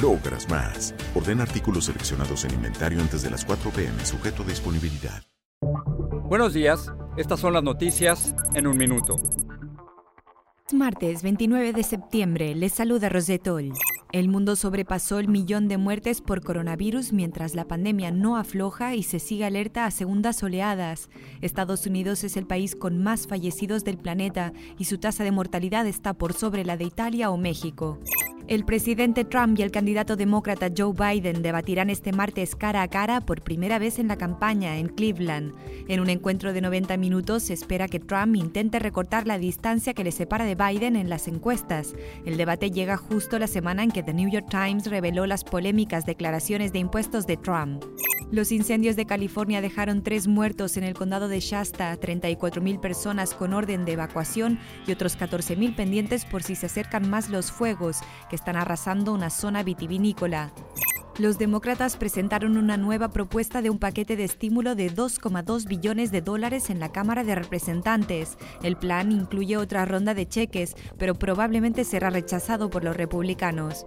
logras más. Orden artículos seleccionados en inventario antes de las 4 pm, sujeto a disponibilidad. Buenos días, estas son las noticias en un minuto. Martes 29 de septiembre, les saluda Rosetol. El mundo sobrepasó el millón de muertes por coronavirus mientras la pandemia no afloja y se sigue alerta a segundas oleadas. Estados Unidos es el país con más fallecidos del planeta y su tasa de mortalidad está por sobre la de Italia o México. El presidente Trump y el candidato demócrata Joe Biden debatirán este martes cara a cara por primera vez en la campaña en Cleveland. En un encuentro de 90 minutos se espera que Trump intente recortar la distancia que le separa de Biden en las encuestas. El debate llega justo la semana en que The New York Times reveló las polémicas declaraciones de impuestos de Trump. Los incendios de California dejaron tres muertos en el condado de Shasta, 34.000 personas con orden de evacuación y otros 14.000 pendientes por si se acercan más los fuegos, que están arrasando una zona vitivinícola. Los demócratas presentaron una nueva propuesta de un paquete de estímulo de 2,2 billones de dólares en la Cámara de Representantes. El plan incluye otra ronda de cheques, pero probablemente será rechazado por los republicanos.